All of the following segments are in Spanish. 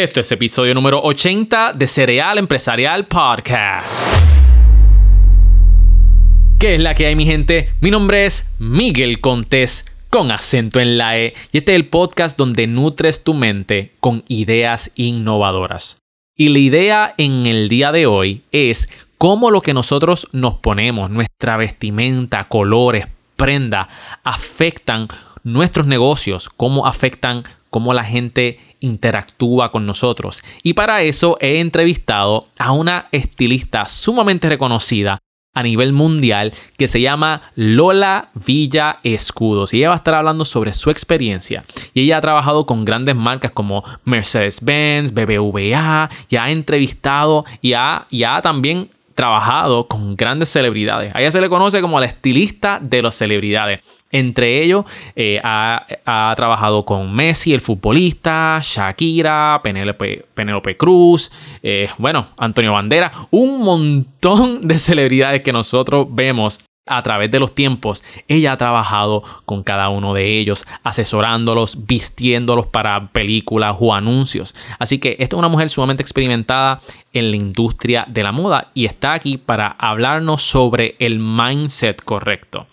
Esto es episodio número 80 de Cereal Empresarial Podcast. ¿Qué es la que hay, mi gente? Mi nombre es Miguel Contés, con acento en la E, y este es el podcast donde nutres tu mente con ideas innovadoras. Y la idea en el día de hoy es cómo lo que nosotros nos ponemos, nuestra vestimenta, colores, prenda, afectan nuestros negocios, cómo afectan cómo la gente interactúa con nosotros. Y para eso he entrevistado a una estilista sumamente reconocida a nivel mundial que se llama Lola Villa Escudos y ella va a estar hablando sobre su experiencia y ella ha trabajado con grandes marcas como Mercedes-Benz, BBVA y ha entrevistado y ha, y también trabajado con grandes celebridades. A ella se le conoce como la estilista de las celebridades. Entre ellos, eh, ha, trabajado con Messi, el futbolista, Shakira, Penélope, Cruz, eh, bueno, Antonio Bandera, un montón de celebridades que nosotros vemos a través de los tiempos. Ella ha trabajado con cada uno de ellos, asesorándolos, vistiéndolos para películas o anuncios. Así que esta es una mujer sumamente experimentada en la industria de la moda y está aquí para hablarnos sobre el mindset correcto.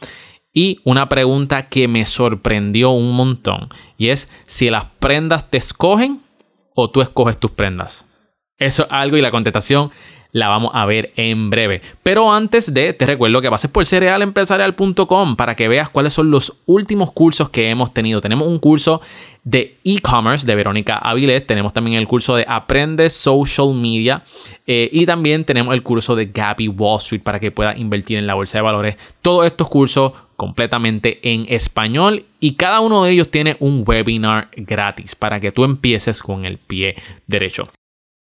Y una pregunta que me sorprendió un montón y es si las prendas te escogen o tú escoges tus prendas. Eso es algo y la contestación la vamos a ver en breve. Pero antes de, te recuerdo que pases por cerealempresarial.com para que veas cuáles son los últimos cursos que hemos tenido. Tenemos un curso de e-commerce de Verónica Avilés, tenemos también el curso de Aprende Social Media eh, y también tenemos el curso de Gabby Wall Street para que puedas invertir en la bolsa de valores. Todos estos cursos completamente en español y cada uno de ellos tiene un webinar gratis para que tú empieces con el pie derecho.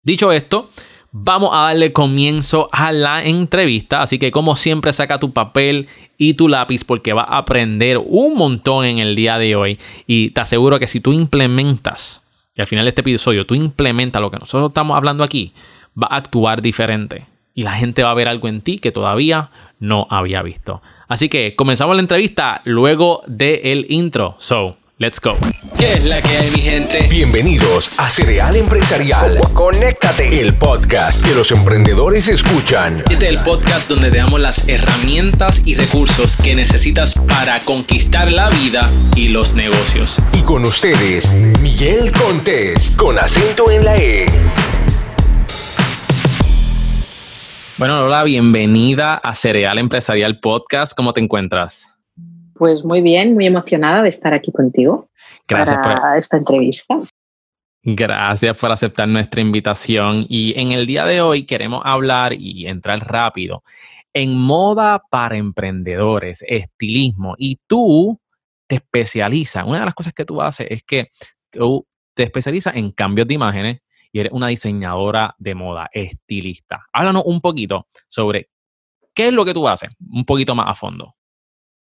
Dicho esto, vamos a darle comienzo a la entrevista. Así que como siempre saca tu papel y tu lápiz porque vas a aprender un montón en el día de hoy. Y te aseguro que si tú implementas, y al final de este episodio tú implementas lo que nosotros estamos hablando aquí, va a actuar diferente. Y la gente va a ver algo en ti que todavía no había visto. Así que comenzamos la entrevista luego del intro. So, Let's go. ¿Qué es la que hay, mi gente? Bienvenidos a Cereal Empresarial. Conéctate. El podcast que los emprendedores escuchan. Este es el podcast donde te damos las herramientas y recursos que necesitas para conquistar la vida y los negocios. Y con ustedes, Miguel Contés, con acento en la E. Bueno, Lola, bienvenida a Cereal Empresarial Podcast. ¿Cómo te encuentras? Pues muy bien, muy emocionada de estar aquí contigo Gracias para esta entrevista. Gracias por aceptar nuestra invitación. Y en el día de hoy queremos hablar y entrar rápido en moda para emprendedores, estilismo. Y tú te especializas. Una de las cosas que tú haces es que tú te especializas en cambios de imágenes y eres una diseñadora de moda, estilista. Háblanos un poquito sobre qué es lo que tú haces, un poquito más a fondo.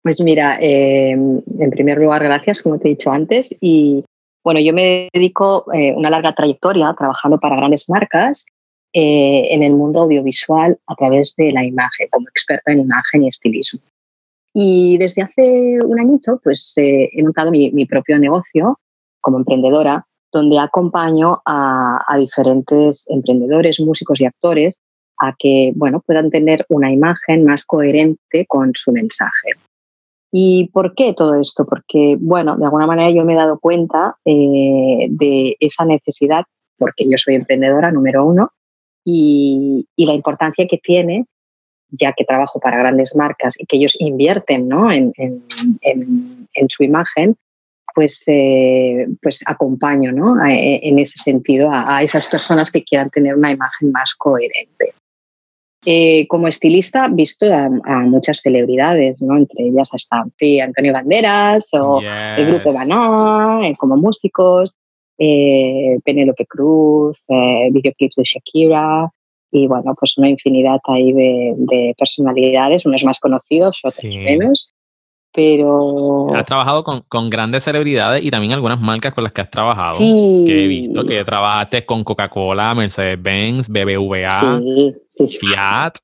Pues mira, em, en primer lugar, gracias, como te he dicho antes. Y bueno, yo me dedico eh, una larga trayectoria trabajando para grandes marcas eh, en el mundo audiovisual a través de la imagen, como experta en imagen y estilismo. Y desde hace un añito, pues eh, he montado mi, propio negocio como emprendedora, donde acompaño a, diferentes emprendedores, músicos y actores a que bueno, puedan tener una imagen más coherente con su mensaje. ¿Y por qué todo esto? Porque, bueno, de alguna manera yo me he dado cuenta eh, de esa necesidad, porque yo soy emprendedora número uno, y, la importancia que tiene, ya que trabajo para grandes marcas y que ellos invierten ¿no? en, su imagen, pues, eh, pues acompaño ¿no? en ese sentido a, a esas personas que quieran tener una imagen más coherente. Eh, como estilista, visto a, muchas celebridades, ¿no? Entre ellas hasta Antonio Banderas o el grupo Banán, eh, como músicos, eh, Penélope Cruz, videoclips de Shakira y bueno, pues una infinidad ahí de, personalidades, unos más conocidos, otros menos. Pero. Has trabajado con, grandes celebridades y también algunas marcas con las que has trabajado. Que he visto que trabajaste con Coca-Cola, Mercedes-Benz, BBVA, Fiat.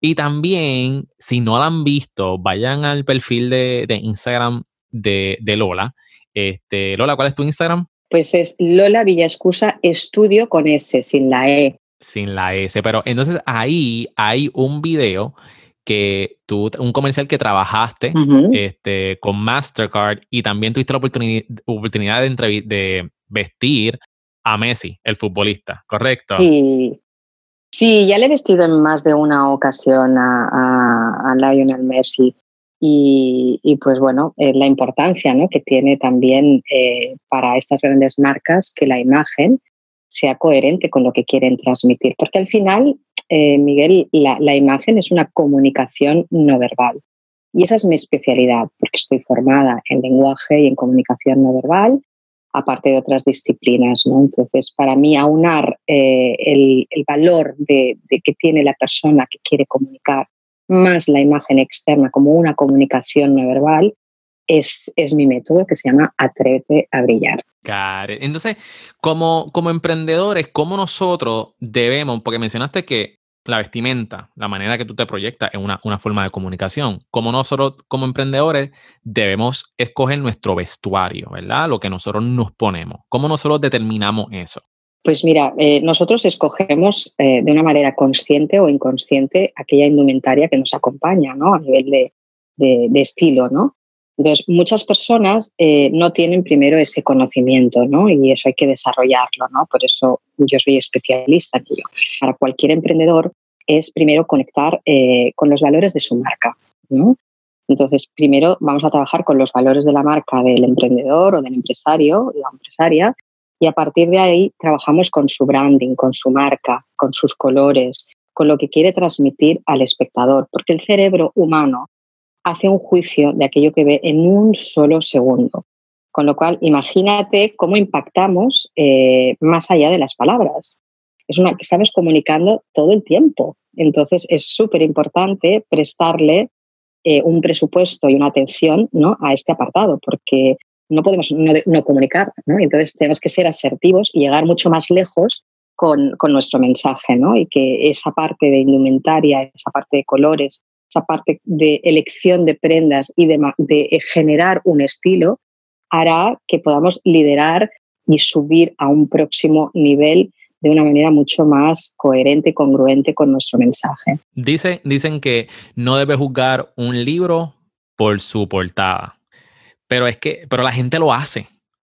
Y también, si no la han visto, vayan al perfil de, Instagram de, Lola. Este, Lola, ¿cuál es tu Instagram? Pues es Lola Villascusa Estudio con S, sin la E. Sin la S, pero entonces ahí hay un video que tú, un comercial que trabajaste este, con Mastercard y también tuviste la oportunidad, de, de vestir a Messi, el futbolista, ¿correcto? Sí, sí, ya le he vestido en más de una ocasión a, a, Lionel Messi. Y, y, pues bueno, eh, la importancia ¿no? que tiene también eh, para estas grandes marcas que la imagen sea coherente con lo que quieren transmitir. Porque al final eh, Miguel, la, imagen es una comunicación no verbal. Y esa es mi especialidad, porque estoy formada en lenguaje y en comunicación no verbal, aparte de otras disciplinas. ¿no? Entonces, para mí, aunar eh, el, valor de, que tiene la persona que quiere comunicar, más la imagen externa como una comunicación no verbal, es, es, mi método que se llama Atrévete a brillar. Claro. Entonces, como, como emprendedores, ¿cómo nosotros debemos, porque mencionaste que la vestimenta, la manera que tú te proyectas es una, forma de comunicación. Como nosotros, como emprendedores, debemos escoger nuestro vestuario, ¿verdad? Lo que nosotros nos ponemos. ¿Cómo nosotros determinamos eso? Pues mira, eh, nosotros escogemos eh, de una manera consciente o inconsciente aquella indumentaria que nos acompaña, ¿no? A nivel de, estilo, ¿no? Entonces, muchas personas eh, no tienen primero ese conocimiento, ¿no? Y eso hay que desarrollarlo, ¿no? Por eso yo soy especialista ello. Para cualquier emprendedor es primero conectar eh, con los valores de su marca, ¿no? Entonces, primero vamos a trabajar con los valores de la marca del emprendedor o del empresario la empresaria y a partir de ahí trabajamos con su branding, con su marca, con sus colores, con lo que quiere transmitir al espectador, porque el cerebro humano hace un juicio de aquello que ve en un solo segundo. Con lo cual, imagínate cómo impactamos eh, más allá de las palabras. Es una que estamos comunicando todo el tiempo. Entonces, es súper importante prestarle eh, un presupuesto y una atención ¿no? a este apartado, porque no podemos no, comunicar. ¿no? Entonces, tenemos que ser asertivos y llegar mucho más lejos con, con, nuestro mensaje, ¿no? Y que esa parte de indumentaria, esa parte de colores, esa parte de elección de prendas y de, generar un estilo, hará que podamos liderar y subir a un próximo nivel de una manera mucho más coherente y congruente con nuestro mensaje. Dice, dicen que no debe juzgar un libro por su portada, pero es que, pero la gente lo hace.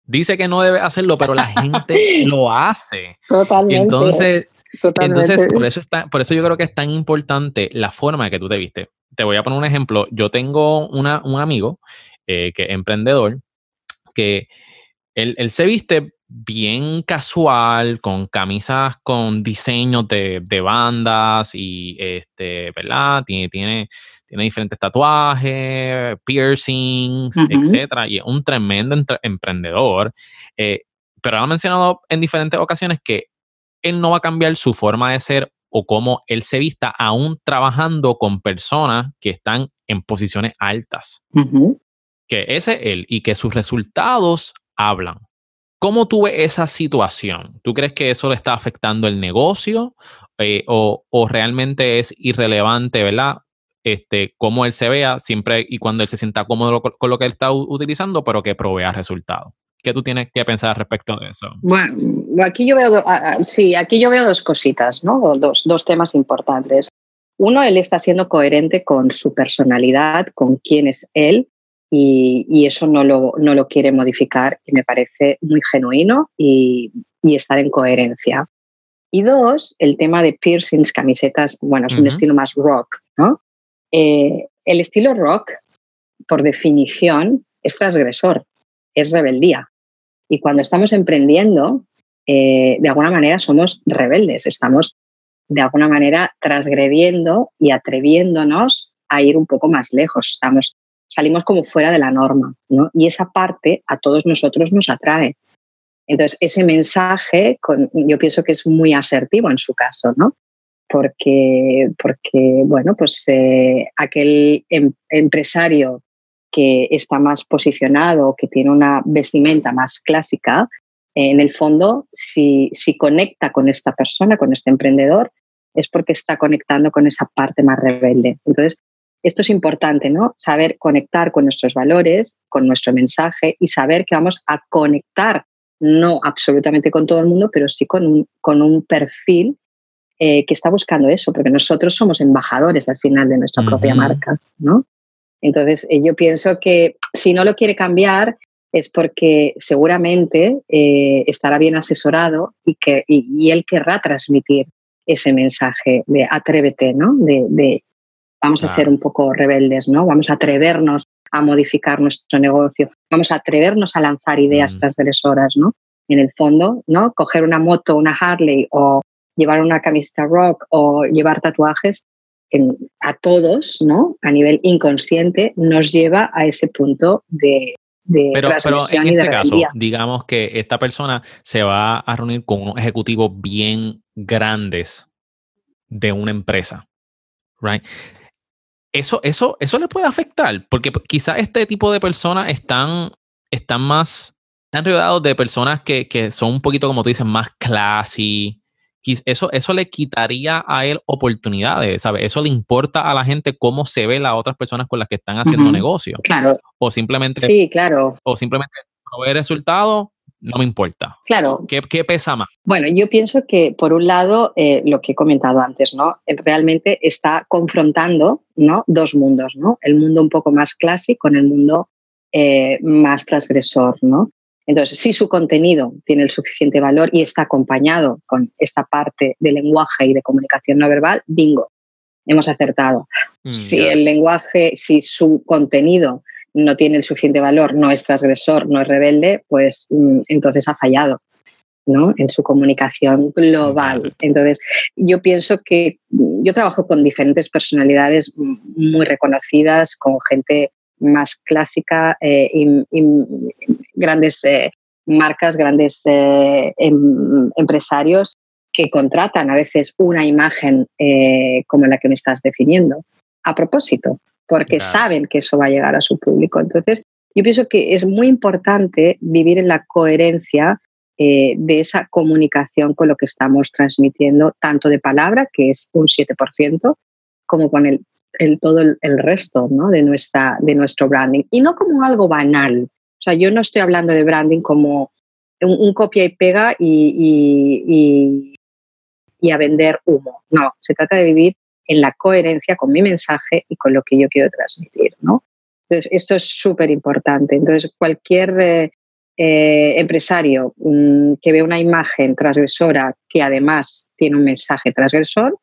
Dice que no debe hacerlo, pero la gente lo hace. Totalmente. entonces, entonces, por eso, está, por eso yo creo que es tan importante la forma de que tú te viste. Te voy a poner un ejemplo. Yo tengo una, un amigo eh, que es emprendedor que él, él, se viste bien casual, con camisas con diseños de, de bandas y, este, ¿verdad? Tiene, tiene, tiene diferentes tatuajes, piercings, etcétera, y es un tremendo emprendedor. Eh, pero ha mencionado en diferentes ocasiones que él no va a cambiar su forma de ser o cómo él se vista, aún trabajando con personas que están en posiciones altas. Que ese es él y que sus resultados hablan. ¿Cómo tú ves esa situación? ¿Tú crees que eso le está afectando el negocio eh, o, realmente es irrelevante, verdad? Este, cómo él se vea siempre y cuando él se sienta cómodo con lo que él está utilizando, pero que provea resultados. ¿Qué tú tienes que pensar respecto de eso? Bueno, aquí yo veo, sí, aquí yo veo dos cositas, ¿no? Dos, dos temas importantes. Uno, él está siendo coherente con su personalidad, con quién es él, y, y eso no lo, no lo, quiere modificar y me parece muy genuino y, y, estar en coherencia. Y dos, el tema de piercings, camisetas, bueno, es un estilo más rock, ¿no? Eh, el estilo rock, por definición, es transgresor, es rebeldía. Y cuando estamos emprendiendo, eh, de alguna manera somos rebeldes, estamos de alguna manera transgrediendo y atreviéndonos a ir un poco más lejos, salimos como fuera de la norma, ¿no? Y esa parte a todos nosotros nos atrae. Entonces, ese mensaje yo pienso que es muy asertivo en su caso, ¿no? Porque, porque bueno, pues eh, aquel em, empresario que está más posicionado, que tiene una vestimenta más clásica, eh, en el fondo, si, si conecta con esta persona, con este emprendedor, es porque está conectando con esa parte más rebelde. Entonces, esto es importante, ¿no? Saber conectar con nuestros valores, con nuestro mensaje y saber que vamos a conectar no absolutamente con todo el mundo, pero sí con un, con un perfil eh, que está buscando eso, porque nosotros somos embajadores al final de nuestra propia marca, ¿no? Entonces, eh, yo pienso que si no lo quiere cambiar es porque seguramente eh, estará bien asesorado y, que, y, él querrá transmitir ese mensaje de atrévete, ¿no? De, vamos a ser un poco rebeldes, ¿no? Vamos a atrevernos a modificar nuestro negocio, vamos a atrevernos a lanzar ideas transgresoras, ¿no? En el fondo, ¿no? Coger una moto, una Harley o llevar una camiseta rock o llevar tatuajes a todos, ¿no? A nivel inconsciente, nos lleva a ese punto de, de pero, pero en este caso, digamos que esta persona se va a reunir con unos ejecutivos bien grandes de una empresa, right? Eso, eso, eso le puede afectar, porque quizás este tipo de personas están, están más, están rodeados de personas que, que son un poquito, como tú dices, más classy, eso, eso le quitaría a él oportunidades, ¿sabes? Eso le importa a la gente cómo se ve las otras personas con las que están haciendo negocio. Claro. O simplemente. Sí, claro. O simplemente proveer resultados, no me importa. Claro. ¿Qué, ¿Qué, pesa más? Bueno, yo pienso que, por un lado, eh, lo que he comentado antes, ¿no? Realmente está confrontando, ¿no? Dos mundos, ¿no? El mundo un poco más clásico con el mundo eh, más transgresor, ¿no? Entonces, si su contenido tiene el suficiente valor y está acompañado con esta parte de lenguaje y de comunicación no verbal, bingo, hemos acertado. Mm, si el lenguaje, si su contenido no tiene el suficiente valor, no es transgresor, no es rebelde, pues mm, entonces ha fallado. ¿no? en su comunicación global. Entonces, yo pienso que yo trabajo con diferentes personalidades muy reconocidas, con gente más clásica eh, y, grandes eh, marcas, grandes eh, em, empresarios que contratan a veces una imagen como la que me estás definiendo a propósito, porque saben que eso va a llegar a su público. Entonces, yo pienso que es muy importante vivir en la coherencia de esa comunicación con lo que estamos transmitiendo, tanto de palabra, que es un 7%, como con el el, todo el, resto ¿no? de, nuestra, de nuestro branding. Y no como algo banal. O sea, yo no estoy hablando de branding como un, copia y pega y, y, a vender humo. No, se trata de vivir en la coherencia con mi mensaje y con lo que yo quiero transmitir. ¿no? Entonces, esto es súper importante. Entonces, cualquier eh, eh, empresario mm, que vea una imagen transgresora que además tiene un mensaje transgresor,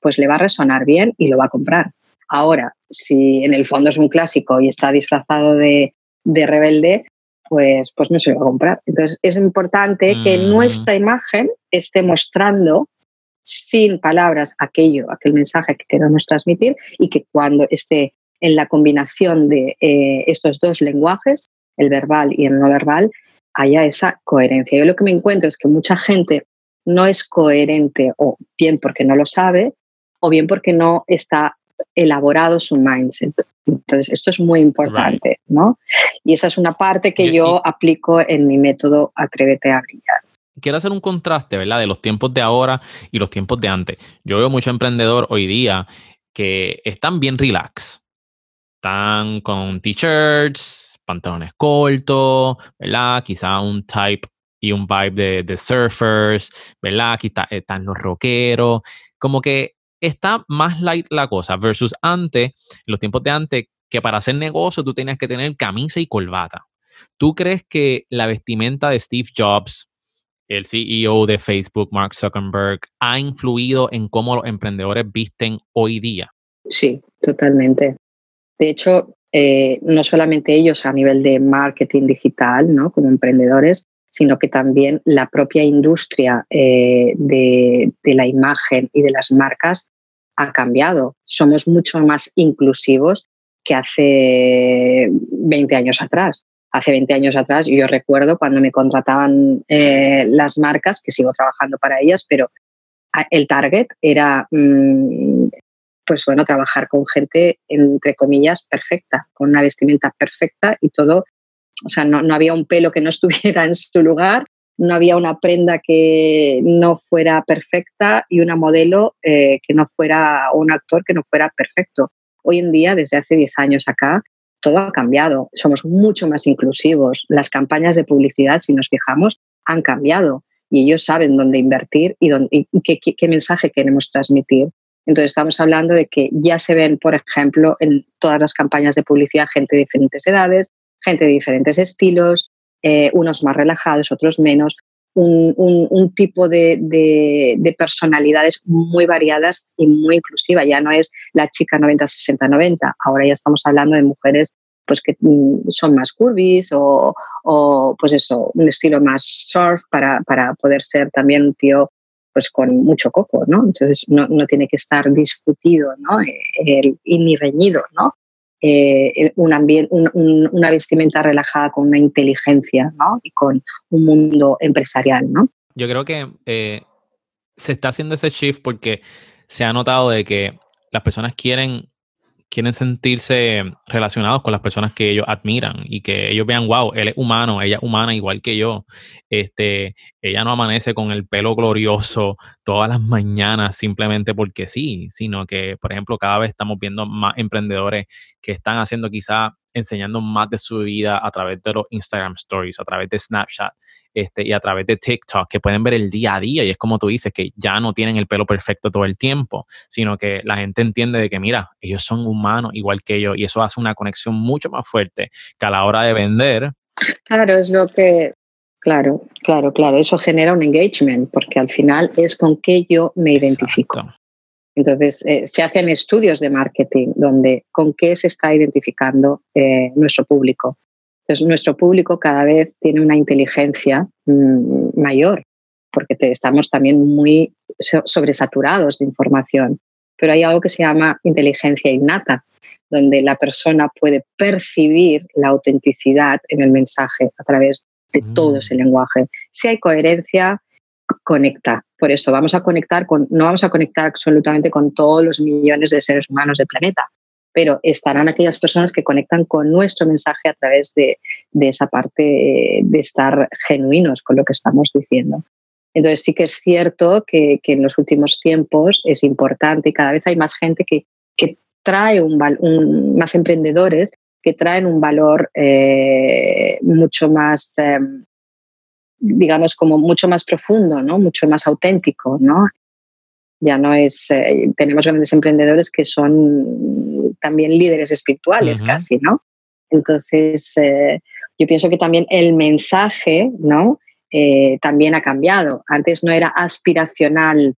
pues le va a resonar bien y lo va a comprar. Ahora, si en el fondo es un clásico y está disfrazado de, rebelde, pues, pues no se lo va a comprar. Entonces, es importante que mm. nuestra imagen esté mostrando sin palabras aquello, aquel mensaje que queremos transmitir y que cuando esté en la combinación de eh, estos dos lenguajes, el verbal y el no verbal, haya esa coherencia. Yo lo que me encuentro es que mucha gente no es coherente o bien porque no lo sabe o bien porque no está elaborado su mindset. Entonces, esto es muy importante, ¿no? Y esa es una parte que yo aplico en mi método Atrévete a brillar. Quiero hacer un contraste, ¿verdad? De los tiempos de ahora y los tiempos de antes. Yo veo mucho emprendedor hoy día que están bien relax. Están con t-shirts, pantalones cortos, ¿verdad? Quizá un type y un vibe de, surfers, ¿verdad? Aquí están los rockeros. Como que está más light la cosa versus antes, los tiempos de antes, que para hacer negocio tú tenías que tener camisa y corbata. ¿Tú crees que la vestimenta de Steve Jobs, el CEO de Facebook, Mark Zuckerberg, ha influido en cómo los emprendedores visten hoy día? Sí, totalmente. De hecho, eh, no solamente ellos a nivel de marketing digital, ¿no? Como emprendedores, sino que también la propia industria eh, de, la imagen y de las marcas ha cambiado. Somos mucho más inclusivos que hace 20 años atrás. Hace 20 años atrás yo recuerdo cuando me contrataban eh, las marcas, que sigo trabajando para ellas, pero el target era, mm, pues bueno, trabajar con gente, entre comillas, perfecta, con una vestimenta perfecta y todo o sea, no, había un pelo que no estuviera en su lugar, no había una prenda que no fuera perfecta y una modelo eh, que no fuera, o un actor que no fuera perfecto. Hoy en día, desde hace 10 años acá, todo ha cambiado. Somos mucho más inclusivos. Las campañas de publicidad, si nos fijamos, han cambiado y ellos saben dónde invertir y, dónde, y qué, qué, mensaje queremos transmitir. Entonces estamos hablando de que ya se ven, por ejemplo, en todas las campañas de publicidad gente de diferentes edades, gente de diferentes estilos, eh, unos más relajados, otros menos, un, un, tipo de, de, personalidades muy variadas y muy inclusiva. Ya no es la chica 90-60-90, ahora ya estamos hablando de mujeres pues que mm, son más curvis o, o pues eso, un estilo más surf para, para, poder ser también un tío pues con mucho coco, ¿no? Entonces no, no tiene que estar discutido, ¿no? El, y ni reñido, ¿no? Eh, un ambiente, un, una vestimenta relajada con una inteligencia, ¿no? Y con un mundo empresarial, ¿no? Yo creo que eh, se está haciendo ese shift porque se ha notado de que las personas quieren quieren sentirse relacionados con las personas que ellos admiran y que ellos vean, wow, él es humano, ella es humana igual que yo. Este, ella no amanece con el pelo glorioso todas las mañanas simplemente porque sí, sino que, por ejemplo, cada vez estamos viendo más emprendedores que están haciendo quizá enseñando más de su vida a través de los Instagram Stories, a través de Snapchat este, y a través de TikTok, que pueden ver el día a día. Y es como tú dices, que ya no tienen el pelo perfecto todo el tiempo, sino que la gente entiende de que, mira, ellos son humanos igual que yo y eso hace una conexión mucho más fuerte que a la hora de vender. Claro, es lo que, claro, claro, claro, eso genera un engagement, porque al final es con qué yo me identifico. Entonces, eh, se hacen estudios de marketing donde con qué se está identificando eh, nuestro público. Entonces, nuestro público cada vez tiene una inteligencia mm, mayor, porque estamos también muy sobresaturados de información. Pero hay algo que se llama inteligencia innata, donde la persona puede percibir la autenticidad en el mensaje a través de todo mm. ese lenguaje. Si hay coherencia, conecta. Por eso vamos a conectar con, no vamos a conectar absolutamente con todos los millones de seres humanos del planeta, pero estarán aquellas personas que conectan con nuestro mensaje a través de, esa parte de estar genuinos con lo que estamos diciendo. Entonces sí que es cierto que, en los últimos tiempos es importante y cada vez hay más gente que, trae un, más emprendedores que traen un valor eh, mucho más em, digamos, como mucho más profundo, ¿no? Mucho más auténtico, ¿no? Ya no es, eh, tenemos grandes emprendedores que son también líderes espirituales casi, ¿no? Entonces, eh, yo pienso que también el mensaje, ¿no? Eh, también ha cambiado. Antes no era aspiracional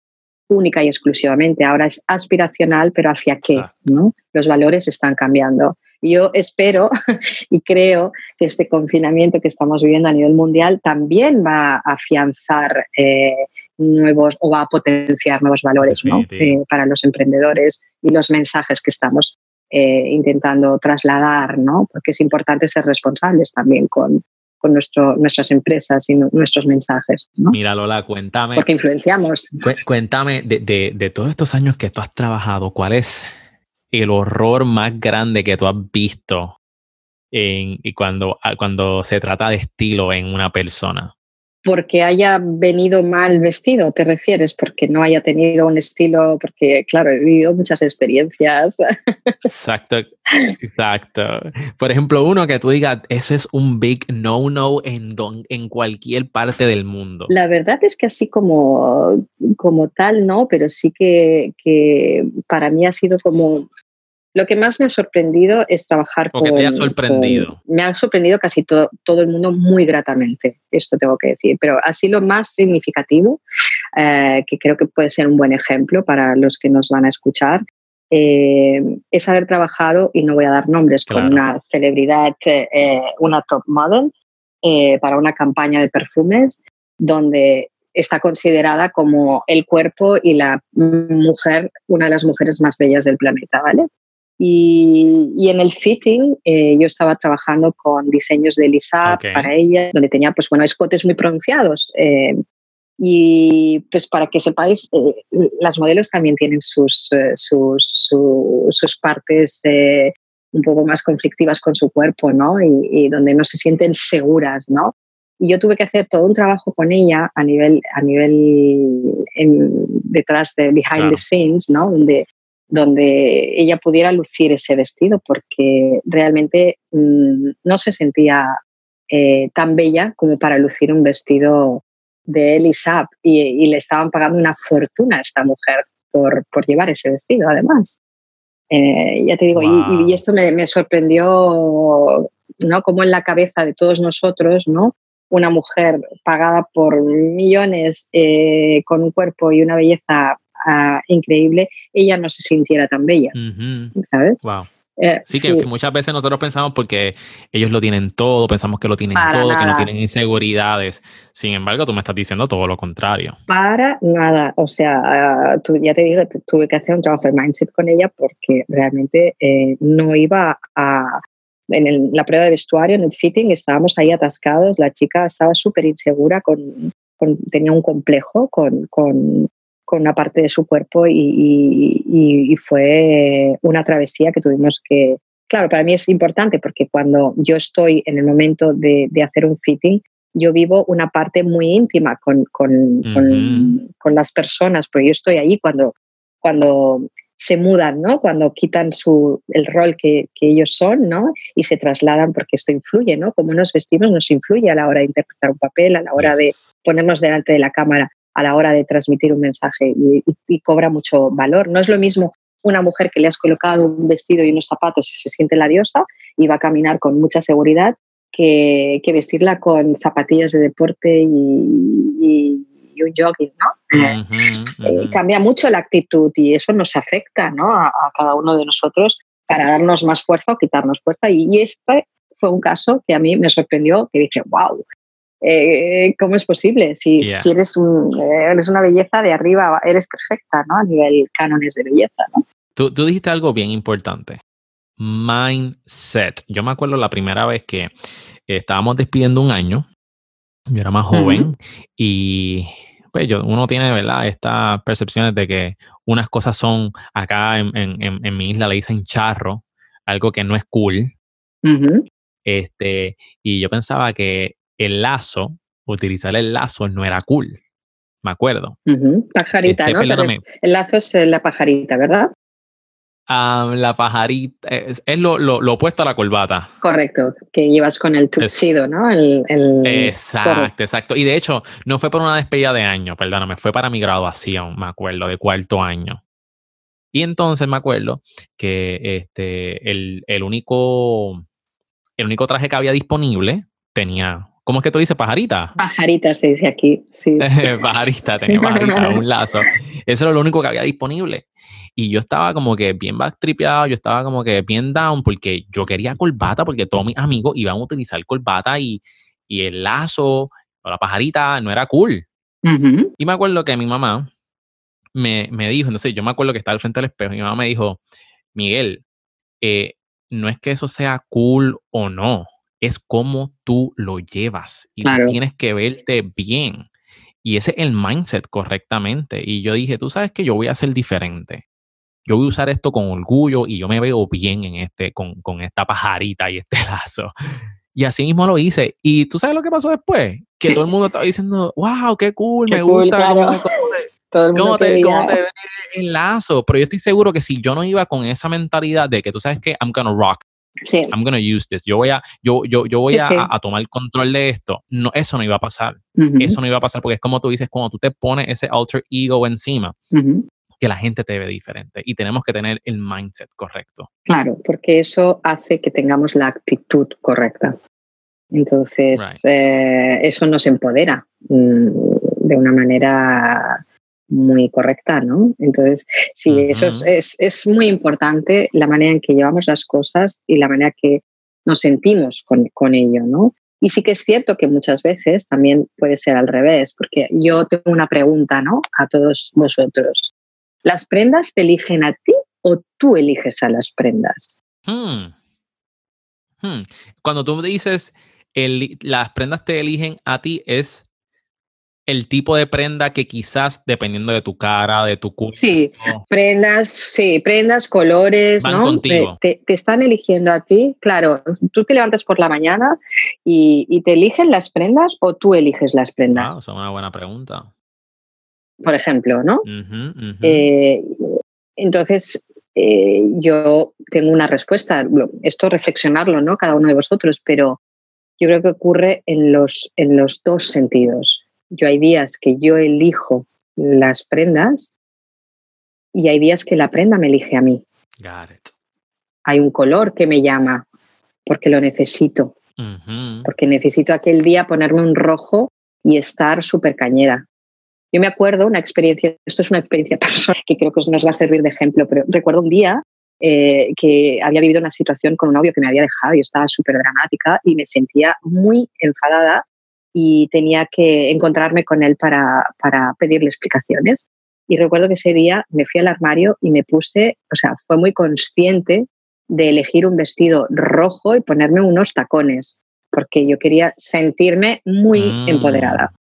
única y exclusivamente, ahora es aspiracional, pero hacia qué, ¿no? Los valores están cambiando. Yo espero y creo que este confinamiento que estamos viviendo a nivel mundial también va a afianzar eh, nuevos o va a potenciar nuevos valores eh, para los emprendedores y los mensajes que estamos eh, intentando trasladar, ¿no? porque es importante ser responsables también con, con nuestro, nuestras empresas y nuestros mensajes. ¿no? Mira, Lola, cuéntame. Porque influenciamos. Cuéntame de, de, de, todos estos años que tú has trabajado, ¿cuál es el horror más grande que tú has visto en, y cuando, ah, cuando se trata de estilo en una persona? Porque haya venido mal vestido, ¿te refieres? Porque no haya tenido un estilo, porque claro, he vivido muchas experiencias. Exacto, exacto. Por ejemplo, uno que tú digas, eso es un big no-no en, en cualquier parte del mundo. La verdad es que así como, como tal, no, pero sí que, que para mí ha sido como lo que más me ha sorprendido es trabajar con... te ha sorprendido? me ha sorprendido casi todo, todo el mundo muy gratamente, esto tengo que decir. Pero así lo más significativo, eh, que creo que puede ser un buen ejemplo para los que nos van a escuchar, eh, es haber trabajado, y no voy a dar nombres, con una celebridad, eh, una top model, para una campaña de perfumes, donde está considerada como el cuerpo y la mujer, una de las mujeres más bellas del planeta, ¿vale? Y, en el fitting eh, yo estaba trabajando con diseños de Lisa para ella, donde tenía pues bueno, escotes muy pronunciados. Eh, y pues para que sepáis, eh, las modelos también tienen sus, sus, sus, partes un poco más conflictivas con su cuerpo, ¿no? Y, donde no se sienten seguras, ¿no? Y yo tuve que hacer todo un trabajo con ella a nivel, a nivel detrás de behind the scenes, ¿no? Donde donde ella pudiera lucir ese vestido porque realmente mm, no se sentía eh, tan bella como para lucir un vestido de Elisab y, y le estaban pagando una fortuna a esta mujer por, por llevar ese vestido, además. Eh, ya te digo, y- esto me, me sorprendió, ¿no? Como en la cabeza de todos nosotros, ¿no? Una mujer pagada por millones eh, con un cuerpo y una belleza ah, increíble, ella no se sintiera tan bella. ¿sabes? Wow. Eh, Sí, que, que muchas veces nosotros pensamos porque ellos lo tienen todo, pensamos que lo tienen Para todo, que no tienen inseguridades. Sin embargo, tú me estás diciendo todo lo contrario. Para nada, o sea, tu- ya te digo, tu- tuve que hacer un trabajo de mindset con ella porque realmente eh, no iba a... En el- la prueba de vestuario, en el fitting, estábamos ahí atascados, la chica estaba súper insegura, con, con- tenía un complejo con, con- con una parte de su cuerpo y, y- y- y fue una travesía que tuvimos que... Claro, para mí es importante porque cuando yo estoy en el momento de, de hacer un fitting, yo vivo una parte muy íntima con, con, con- las personas, porque yo estoy ahí cuando, cuando se mudan, ¿no? Cuando quitan su, el rol que, que ellos son, ¿no? Y se trasladan porque esto influye, ¿no? Como nos vestimos nos influye a la hora de interpretar un papel, a la hora de ponernos delante de la cámara, a la hora de transmitir un mensaje y, y- y cobra mucho valor. No es lo mismo una mujer que le has colocado un vestido y unos zapatos y se siente la diosa y va a caminar con mucha seguridad que, que vestirla con zapatillas de deporte y, y- y un jogging, ¿no? Eh, eh, cambia mucho la actitud y eso nos afecta ¿no? a, a cada uno de nosotros para darnos más fuerza o quitarnos fuerza. Y, y este fue un caso que a mí me sorprendió, que dije, wow, ¿cómo es posible? Si, Yeah. si eres, un, eh, eres una belleza de arriba, eres perfecta ¿no? a nivel cánones de belleza. ¿no? Tú, tú dijiste algo bien importante. Mindset. Yo me acuerdo la primera vez que estábamos despidiendo un año. Yo era más joven y pues yo, uno tiene, ¿verdad? Estas percepciones de que unas cosas son acá en, en- en- en mi isla le dicen charro, algo que no es cool. Ujú. Este, y yo pensaba que el lazo, utilizar el lazo no era cool. Me acuerdo. Ujú. Pajarita, Este, ¿no? Ref- El lazo es eh, la pajarita, ¿verdad? la pajarita es, es lo, lo- lo opuesto a la corbata. Correcto, que llevas con el tuxido, ¿no? El, el- Exacto, exacto. Y de hecho, no fue por una despedida de año, perdóname, fue para mi graduación, me acuerdo, de cuarto año. Y entonces me acuerdo que este, el, el único, el único traje que había disponible tenía, ¿cómo es que tú dices? Pajarita. Pajarita se dice aquí, sí. pajarita, tenía pajarita, un lazo. Eso era lo único que había disponible. Y yo estaba como que bien backtripeado, yo estaba como que bien down porque yo quería corbata porque todos mis amigos iban a utilizar corbata y, y el lazo o la pajarita no era cool. Ujú. Y me acuerdo que mi mamá me, me dijo, entonces yo me acuerdo que estaba al frente del espejo y mi mamá me dijo, Miguel, eh, no es que eso sea cool o no, es cómo tú lo llevas y tú Claro. tienes que verte bien. Y ese es el mindset correctamente. Y yo dije, tú sabes que yo voy a ser diferente. Yo voy a usar esto con orgullo y yo me veo bien en este, con, con esta pajarita y este lazo. Y así mismo lo hice. Y tú sabes lo que pasó después? Que todo el mundo estaba diciendo, wow, qué cool, Qué me cool, gusta cómo- claro. cómo mundo ¿Cómo te, cómo te ve el lazo? Pero yo estoy seguro que si yo no iba con esa mentalidad de que tú sabes que I'm gonna rock, Sí, I'm gonna use this, yo voy a, yo, yo, yo voy Sí, a, sí. a- tomar control de esto, no, eso no iba a pasar. Ujú, Eso no iba a pasar porque es como tú dices, cuando tú te pones ese alter ego encima, ujú. que la gente te ve diferente y tenemos que tener el mindset correcto. Claro, porque eso hace que tengamos la actitud correcta. Entonces, Right. eh, eso nos empodera mm, de una manera muy correcta, ¿no? Entonces, sí, eso es, es muy importante la manera en que llevamos las cosas y la manera que nos sentimos con, con ello, ¿no? Y sí que es cierto que muchas veces también puede ser al revés, porque yo tengo una pregunta, ¿no? A todos vosotros. ¿Las prendas te eligen a ti o tú eliges a las prendas? Hmm. Hmm. Cuando tú dices el- las prendas te eligen a ti, es el tipo de prenda que quizás dependiendo de tu cara, de tu cuerpo, Sí, prendas, sí, prendas, colores, Van ¿no? contigo. Te, te están eligiendo a ti, claro. Tú te levantas por la mañana y, y te eligen las prendas o tú eliges las prendas, Wow, esa es una buena pregunta. por ejemplo, ¿no? Eh, entonces, eh, yo tengo una respuesta. Esto reflexionarlo, ¿no? Cada uno de vosotros, pero yo creo que ocurre en los, en los dos sentidos. Yo hay días que yo elijo las prendas y hay días que la prenda me elige a mí. Hay un color que me llama porque lo necesito. Porque necesito aquel día ponerme un rojo y estar súper cañera. Yo me acuerdo una experiencia, esto es una experiencia personal que creo que nos va a servir de ejemplo, pero recuerdo un día eh, que había vivido una situación con un novio que me había dejado y estaba súper dramática y me sentía muy enfadada y tenía que encontrarme con él para, para pedirle explicaciones. Y recuerdo que ese día me fui al armario y me puse, o sea, fue muy consciente de elegir un vestido rojo y ponerme unos tacones, porque yo quería sentirme muy mm. empoderada.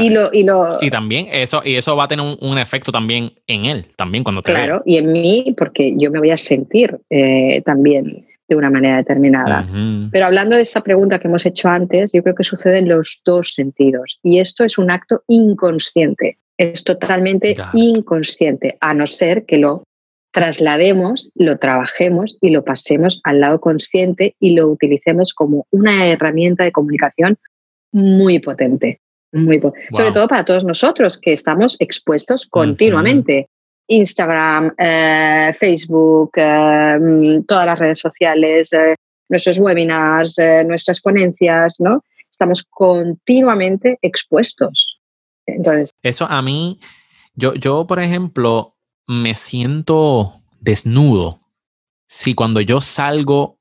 Y, lo, y, lo, y también eso, y eso va a tener un, efecto también en él, también cuando te Claro, y en mí, porque yo me voy a sentir eh, también de una manera determinada. Pero hablando de esa pregunta que hemos hecho antes, yo creo que sucede en los dos sentidos. Y esto es un acto inconsciente, es totalmente inconsciente, a no ser que lo traslademos, lo trabajemos y lo pasemos al lado consciente y lo utilicemos como una herramienta de comunicación muy potente. Muy Sobre todo para todos nosotros que estamos expuestos continuamente. Instagram, eh, Facebook, eh, mm, todas las redes sociales, eh, nuestros webinars, nuestras ponencias, ¿no? Estamos continuamente expuestos. Entonces. Eso a mí, yo, yo, por ejemplo, me siento desnudo si cuando yo salgo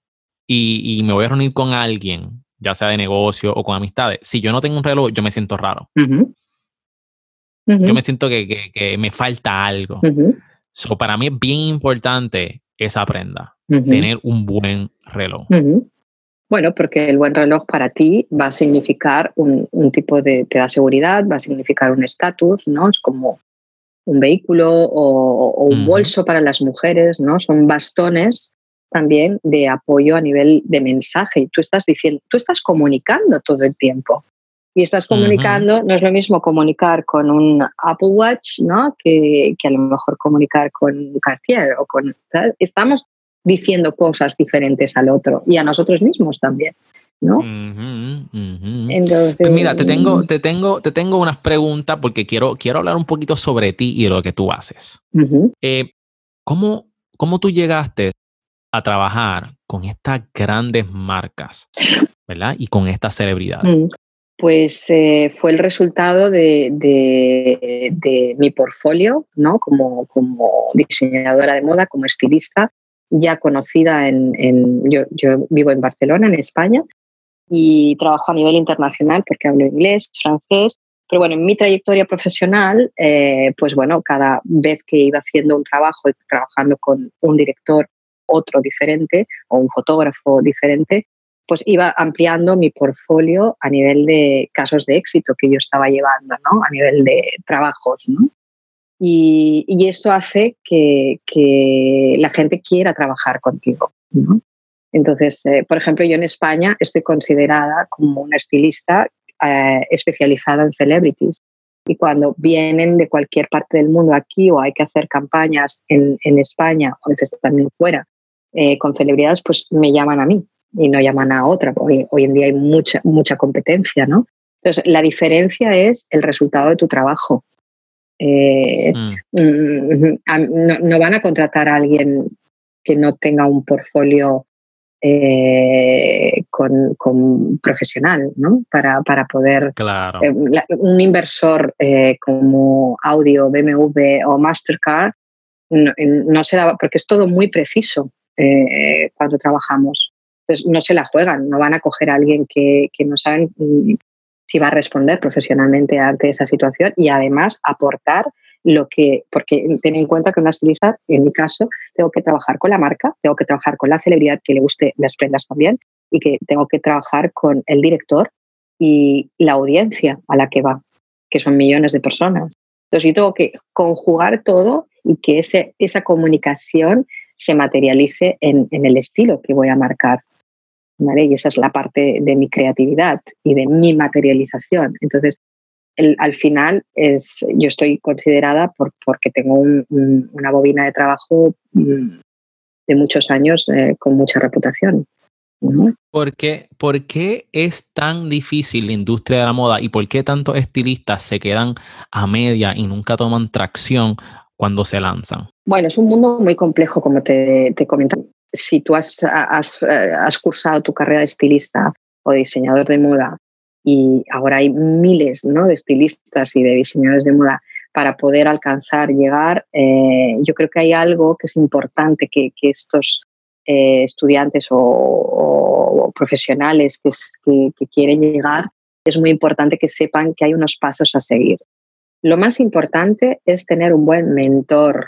y, me voy a reunir con alguien, ya sea de negocio o con amistades, si yo no tengo un reloj, yo me siento raro. Yo me siento que, me falta algo. para mí es bien importante esa prenda, tener un buen reloj. Bueno, porque el buen reloj para ti va a significar un, un tipo de, te da seguridad, va a significar un estatus, ¿no? Es como un vehículo o, un bolso para las mujeres, ¿no? Son bastones también de apoyo a nivel de mensaje. Y tú estás diciendo, tú estás comunicando todo el tiempo. Y estás comunicando, no es lo mismo comunicar con un Apple Watch, ¿no? Que, a lo mejor comunicar con Cartier o con. Estamos diciendo cosas diferentes al otro y a nosotros mismos también. ¿no? Entonces, pues mira, te tengo, te tengo, te tengo unas preguntas porque quiero, quiero hablar un poquito sobre ti y lo que tú haces. Eh, ¿cómo, ¿Cómo tú llegaste a trabajar con estas grandes marcas, ¿verdad? Y con estas celebridades. Mm. Pues eh, fue el resultado de, mi portfolio, ¿no? Como, diseñadora de moda, como estilista, ya conocida en, en yo, yo, vivo en Barcelona, en España, y trabajo a nivel internacional porque hablo inglés, francés. Pero bueno, en mi trayectoria profesional, eh, pues bueno, cada vez que iba haciendo un trabajo y trabajando con un director otro diferente o un fotógrafo diferente, pues iba ampliando mi portfolio a nivel de casos de éxito que yo estaba llevando, ¿no? A nivel de trabajos, ¿no? Y, esto hace que, que, la gente quiera trabajar contigo, ¿no? Entonces, eh, por ejemplo, yo en España estoy considerada como una estilista eh, especializada en celebrities. Y cuando vienen de cualquier parte del mundo aquí o hay que hacer campañas en, España o a veces también fuera eh, con celebridades, pues me llaman a mí y no llaman a otra. Hoy, hoy en día hay mucha, mucha competencia, ¿no? Entonces, la diferencia es el resultado de tu trabajo. Mm. Mm, no, no, van a contratar a alguien que no tenga un portfolio eh, con, profesional, ¿no? Para, para poder... Claro. Eh, un inversor eh, como Audio, BMW o Mastercard no, no se da, porque es todo muy preciso cuando trabajamos. Entonces no se la juegan, no van a coger a alguien que, que no saben si va a responder profesionalmente ante esa situación y además aportar lo que, porque ten en cuenta que una estilista, en mi caso, tengo que trabajar con la marca, tengo que trabajar con la celebridad que le guste las prendas también y que tengo que trabajar con el director y la audiencia a la que va, que son millones de personas. Entonces yo tengo que conjugar todo y que ese, esa comunicación se materialice en, en el estilo que voy a marcar. ¿Vale? Y esa es la parte de mi creatividad y de mi materialización. Entonces, al final es, yo estoy considerada por, porque tengo una bobina de trabajo mm, de muchos años eh, con mucha reputación. ¿Por qué, ¿Por qué es tan difícil la industria de la moda y por qué tantos estilistas se quedan a media y nunca toman tracción cuando se lanzan? Bueno, es un mundo muy complejo, como te, te comentaba. Si tú eh, has cursado tu carrera de estilista o de diseñador de moda y ahora hay miles ¿no? de estilistas y de diseñadores de moda para poder alcanzar, llegar, eh, yo creo que hay algo que es importante que, estos eh, estudiantes o, profesionales que, que, quieren llegar, es muy importante que sepan que hay unos pasos a seguir. Lo más importante es tener un buen mentor.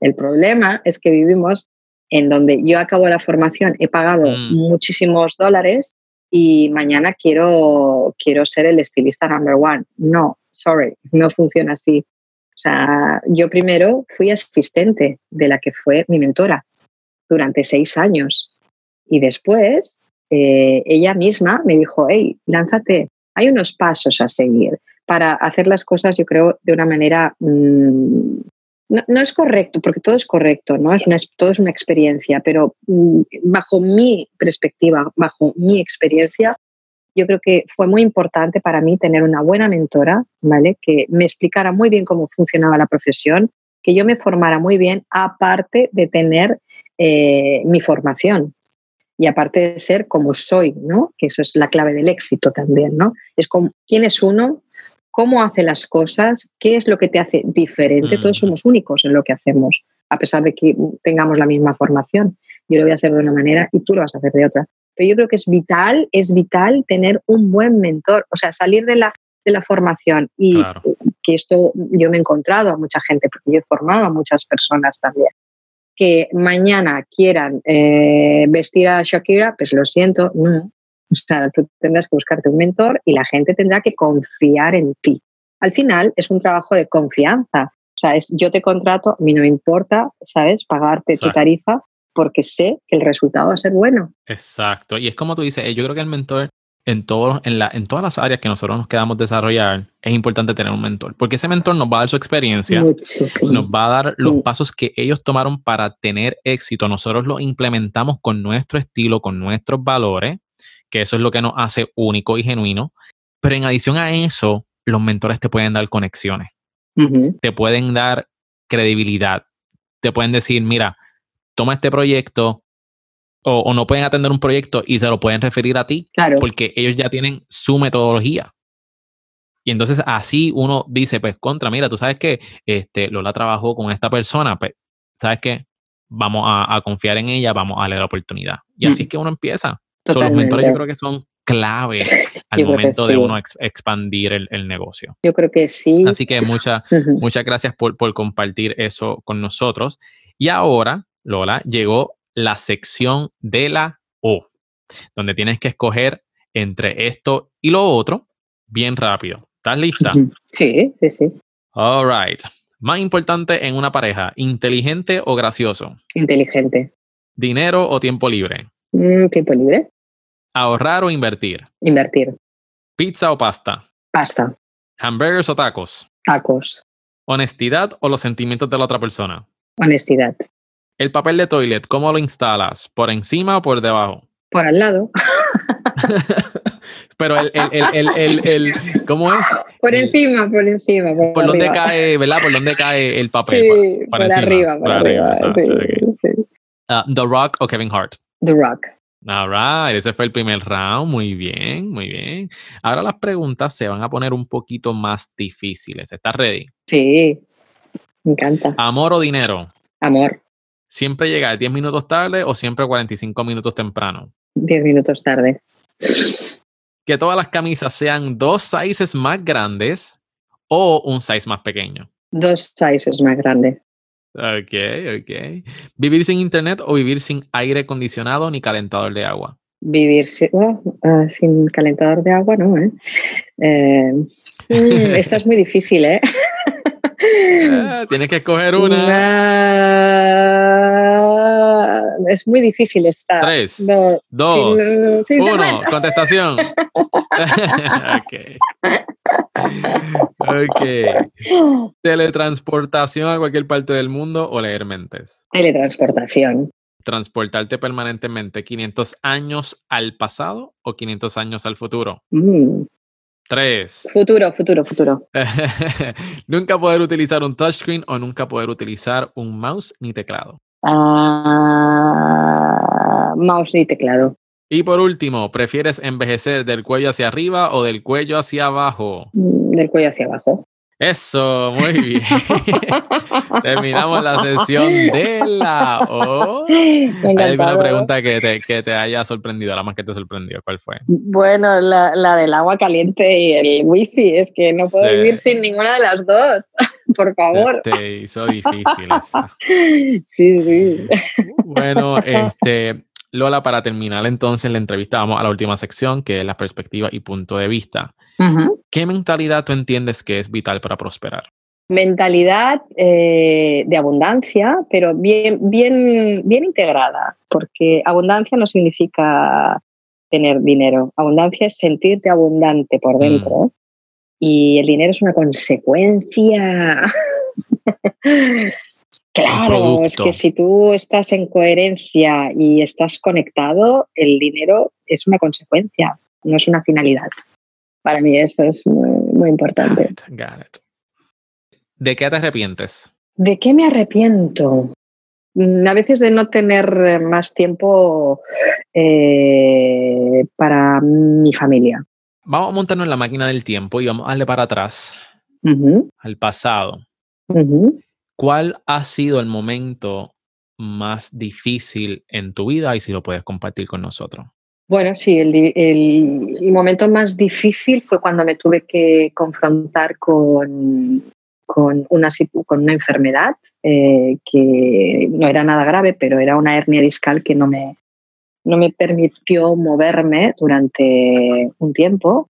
El problema es que vivimos en donde yo acabo la formación, he pagado mm. muchísimos dólares y mañana quiero, quiero ser el estilista number one. No, sorry, no funciona así. O sea, yo primero fui asistente de la que fue mi mentora durante seis años y después eh, ella misma me dijo, hey, lánzate, hay unos pasos a seguir para hacer las cosas, yo creo, de una manera mmm, no, es correcto, porque todo es correcto, ¿no? Es una, todo es una experiencia, pero mm, bajo mi perspectiva, bajo mi experiencia, yo creo que fue muy importante para mí tener una buena mentora, ¿vale? Que me explicara muy bien cómo funcionaba la profesión, que yo me formara muy bien, aparte de tener eh, mi formación y aparte de ser como soy, ¿no? Que eso es la clave del éxito también, ¿no? Es como quién es uno, cómo hace las cosas, qué es lo que te hace diferente. Mm. Todos somos únicos en lo que hacemos, a pesar de que tengamos la misma formación. Yo lo voy a hacer de una manera y tú lo vas a hacer de otra. Pero yo creo que es vital, es vital tener un buen mentor, o sea, salir de la, de la formación y claro. que esto yo me he encontrado a mucha gente, porque yo he formado a muchas personas también, que mañana quieran eh, vestir a Shakira, pues lo siento, no, o sea, tú tendrás que buscarte un mentor y la gente tendrá que confiar en ti. Al final es un trabajo de confianza. O sea, es yo te contrato, a mí no me importa, ¿sabes? Pagarte Exacto. tu tarifa porque sé que el resultado va a ser bueno. Exacto. Y es como tú dices, yo creo que el mentor en, todo, en, la, en todas las áreas que nosotros nos quedamos desarrollar, es importante tener un mentor, porque ese mentor nos va a dar su experiencia, Muchísimo. nos va a dar los sí. pasos que ellos tomaron para tener éxito, nosotros lo implementamos con nuestro estilo, con nuestros valores, que eso es lo que nos hace único y genuino. Pero en adición a eso, los mentores te pueden dar conexiones, uh -huh. te pueden dar credibilidad, te pueden decir, mira, toma este proyecto, o, o, no pueden atender un proyecto y se lo pueden referir a ti, claro. porque ellos ya tienen su metodología. Y entonces así uno dice, pues contra, mira, tú sabes que este, Lola trabajó con esta persona, pues, ¿sabes qué? Vamos a, a confiar en ella, vamos a darle la oportunidad. Y así es que uno empieza. So, los mentores yo creo que son clave al momento de uno ex expandir el, el, negocio. Yo creo que sí. Así que mucha, uh -huh. muchas gracias por, por, compartir eso con nosotros. Y ahora, Lola, llegó la sección de la O, donde tienes que escoger entre esto y lo otro bien rápido. ¿Estás lista? Sí, sí, sí. All right. Más importante en una pareja, inteligente o gracioso? Inteligente. ¿Dinero o tiempo libre? Mm, tiempo libre. ¿Ahorrar o invertir? Invertir. ¿Pizza o pasta? Pasta. ¿Hamburgers o tacos? Tacos. ¿Honestidad o los sentimientos de la otra persona? Honestidad. ¿El papel de toilet, cómo lo instalas? ¿Por encima o por debajo? Por al lado. Pero el, el, el, el, ¿cómo es? Por encima, por encima. Por, por donde cae, ¿verdad? Por donde cae el papel. Sí, por, por, por arriba, por, arriba. arriba sí, okay. sí. Uh, The Rock o Kevin Hart? The Rock. All right, ese fue el primer round. Muy bien, muy bien. Ahora las preguntas se van a poner un poquito más difíciles. ¿Estás ready? Sí, me encanta. ¿Amor o dinero? Amor. ¿Siempre llegar 10 minutos tarde o siempre 45 minutos temprano? 10 minutos tarde. Que todas las camisas sean dos sizes más grandes o un size más pequeño. Dos sizes más grandes. Ok, ok. ¿Vivir sin internet o vivir sin aire acondicionado ni calentador de agua? Vivir sin, oh, uh, sin calentador de agua, no, ¿eh? eh mm, esta es muy difícil, ¿eh? eh tienes que escoger una. Uh, es muy difícil esta. Tres, no, dos, sin, sin uno. Contestación. ok. ok. ¿Teletransportación a cualquier parte del mundo o leer mentes? Teletransportación. transportarte permanentemente 500 años al pasado o 500 años al futuro. Mm, Tres. Futuro, futuro, futuro. nunca poder utilizar un touchscreen o nunca poder utilizar un mouse ni teclado. Ah, mouse y teclado. Y por último, ¿prefieres envejecer del cuello hacia arriba o del cuello hacia abajo? Mm, Del cuello hacia abajo. Eso, muy bien. Terminamos la sesión de la O. ¿Hay alguna pregunta que te, que te haya sorprendido? La más que te sorprendió, ¿cuál fue? Bueno, la, la del agua caliente y el wifi, es que no puedo Sí. vivir sin ninguna de las dos, por favor. Se te hizo difícil esa. Sí, sí. Bueno, este, Lola, para terminar entonces la entrevista, vamos a la última sección, que es la perspectiva y punto de vista. ¿Qué mentalidad tú entiendes que es vital para prosperar? Mentalidad eh, de abundancia, pero bien, bien, bien integrada, porque abundancia no significa tener dinero. Abundancia es sentirte abundante por dentro y el dinero es una consecuencia. claro, es que si tú estás en coherencia y estás conectado, el dinero es una consecuencia, no es una finalidad. Para mí eso es muy, muy importante. Got it, got it. ¿De qué te arrepientes? ¿De qué me arrepiento? Mm, A veces de no tener eh, más tiempo eh, para mi familia. Vamos a montarnos en la máquina del tiempo y vamos a darle para atrás, al pasado. ¿Cuál ha sido el momento más difícil en tu vida y si lo puedes compartir con nosotros? Bueno, sí, el, di- el- el momento más difícil fue cuando me tuve que confrontar con, con, una, situ- con una enfermedad eh, que no era nada grave, pero era una hernia discal que no me, no me permitió moverme durante un tiempo.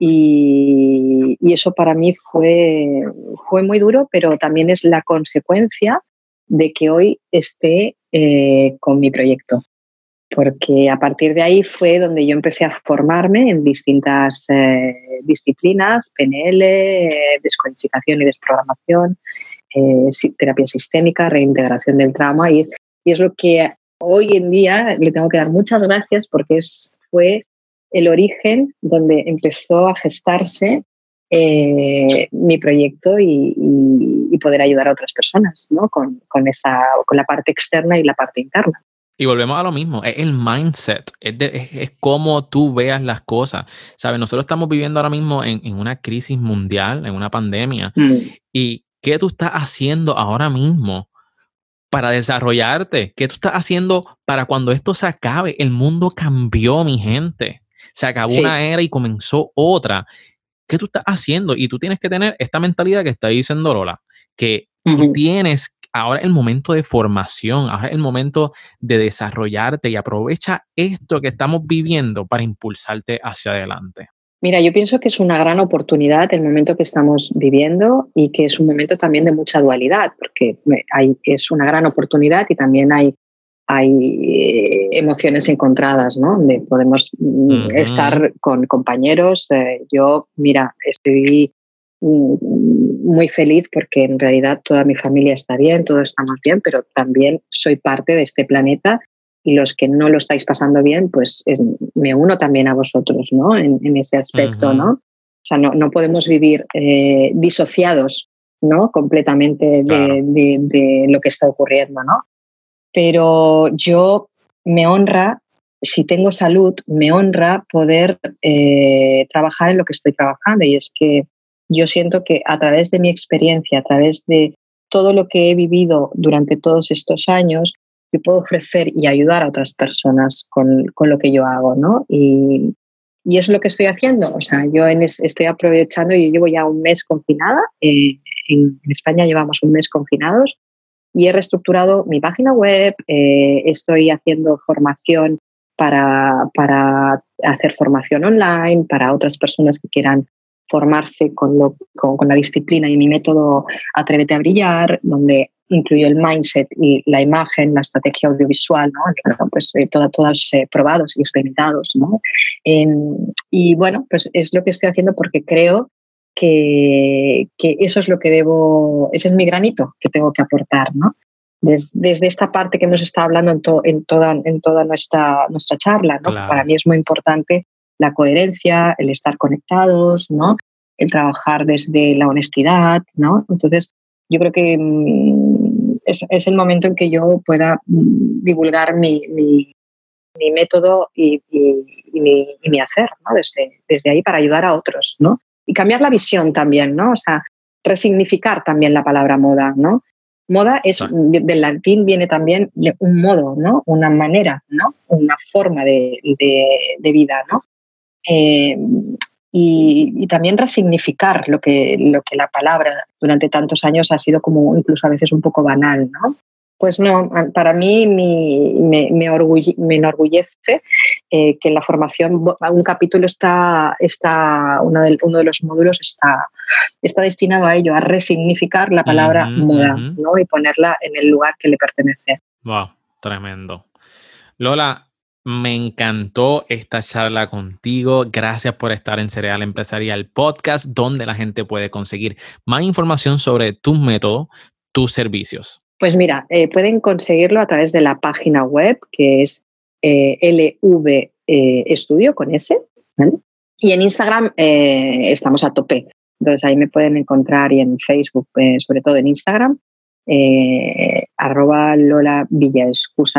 Y, y eso para mí fue, fue muy duro, pero también es la consecuencia de que hoy esté eh, con mi proyecto porque a partir de ahí fue donde yo empecé a formarme en distintas eh, disciplinas, PNL, eh, descodificación y desprogramación, eh, terapia sistémica, reintegración del trauma, y es lo que hoy en día le tengo que dar muchas gracias porque es, fue el origen donde empezó a gestarse eh, mi proyecto y, y- y poder ayudar a otras personas ¿no? con, con, esta, con la parte externa y la parte interna. Y volvemos a lo mismo, es el mindset, es, de- es, es cómo tú veas las cosas. ¿Sabes? Nosotros estamos viviendo ahora mismo en, en una crisis mundial, en una pandemia. ¿Y qué tú estás haciendo ahora mismo para desarrollarte? ¿Qué tú estás haciendo para cuando esto se acabe? El mundo cambió, mi gente. Se acabó Sí. una era y comenzó otra. ¿Qué tú estás haciendo? Y tú tienes que tener esta mentalidad que está diciendo Lola, que tú tienes ahora el momento de formación, ahora el momento de desarrollarte y aprovecha esto que estamos viviendo para impulsarte hacia adelante. Mira, yo pienso que es una gran oportunidad el momento que estamos viviendo y que es un momento también de mucha dualidad, porque hay, es una gran oportunidad y también hay, hay eh, emociones encontradas, ¿no? Podemos mm, estar con compañeros. eh, yo, mira, estoy mm, muy feliz porque en realidad toda mi familia está bien, todos estamos bien, pero también soy parte de este planeta y los que no lo estáis pasando bien, pues es- me uno también a vosotros, ¿no? En, en ese aspecto, Ujú. ¿no? O sea, no, no podemos vivir eh, disociados, ¿no? Completamente de, Claro. de- de lo que está ocurriendo, ¿no? Pero yo me honra, si tengo salud, me honra poder eh, trabajar en lo que estoy trabajando y es que yo siento que a través de mi experiencia, a través de todo lo que he vivido durante todos estos años, yo puedo ofrecer y ayudar a otras personas con, con lo que yo hago, ¿no? Y, y es lo que estoy haciendo. O sea, yo en es- estoy aprovechando, yo llevo ya un mes confinada, eh, en, en España llevamos un mes confinados y he reestructurado mi página web, eh, estoy haciendo formación para, para hacer formación online, para otras personas que quieran formarse con, lo, con, con la disciplina y mi método Atrévete a Brillar, donde incluyo el mindset y la imagen, la estrategia audiovisual, ¿no? Pues eh, toda- todas eh, probados y experimentados, ¿no? Em, y bueno, pues es lo que estoy haciendo porque creo que, que eso es lo que debo, ese es mi granito que tengo que aportar, ¿no? desde esta parte que hemos estado hablando en, en, toda, en toda nuestra, nuestra charla. ¿no? Para mí es muy importante la coherencia, el estar conectados, ¿no? el trabajar desde la honestidad. ¿no? Entonces, yo creo que mm, es, es, el momento en que yo pueda mm, divulgar mi, mi, mi método y, y, mi, y, mi, hacer ¿no? desde, desde ahí para ayudar a otros. ¿no? Y cambiar la visión también, ¿no? O sea, resignificar también la palabra moda, ¿no? Moda es, del latín viene también de un modo, ¿no? Una manera, ¿no? Una forma de, de, vida, ¿no? Eh, y, y, también resignificar lo que, lo que la palabra durante tantos años ha sido como incluso a veces un poco banal, ¿no? Pues no, para mí me, me, me enorgullece eh, que en la formación un capítulo está, está uno, de, uno de los módulos está, está destinado a ello, a resignificar la palabra moda ¿no? y ponerla en el lugar que le pertenece. Wow, tremendo. Lola, me encantó esta charla contigo. Gracias por estar en Cereal Empresarial Podcast, donde la gente puede conseguir más información sobre tus métodos, tus servicios. Pues mira, eh, pueden conseguirlo a través de la página web que es eh, Studio con S. Y en Instagram eh, estamos a tope. Entonces ahí me pueden encontrar y en Facebook, eh, sobre todo en Instagram, arroba Lola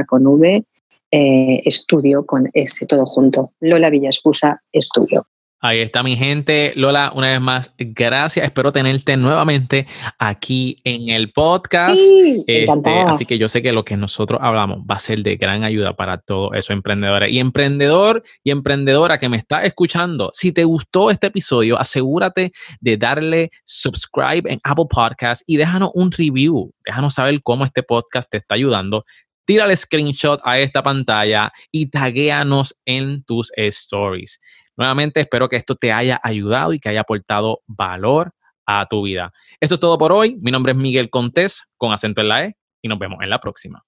con V, eh, estudio con S, todo junto. Lola Villa Excusa Estudio. Ahí está mi gente. Lola, una vez más, gracias. Espero tenerte nuevamente aquí en el podcast. Sí, este, así que yo sé que lo que nosotros hablamos va a ser de gran ayuda para todos esos emprendedores. Y emprendedor y emprendedora que me está escuchando, si te gustó este episodio, asegúrate de darle subscribe en Apple Podcast y déjanos un review. Déjanos saber cómo este podcast te está ayudando tírale screenshot a esta pantalla y taguéanos en tus stories. Nuevamente espero que esto te haya ayudado y que haya aportado valor a tu vida. Esto es todo por hoy. Mi nombre es Miguel Contés con acento en la E y nos vemos en la próxima.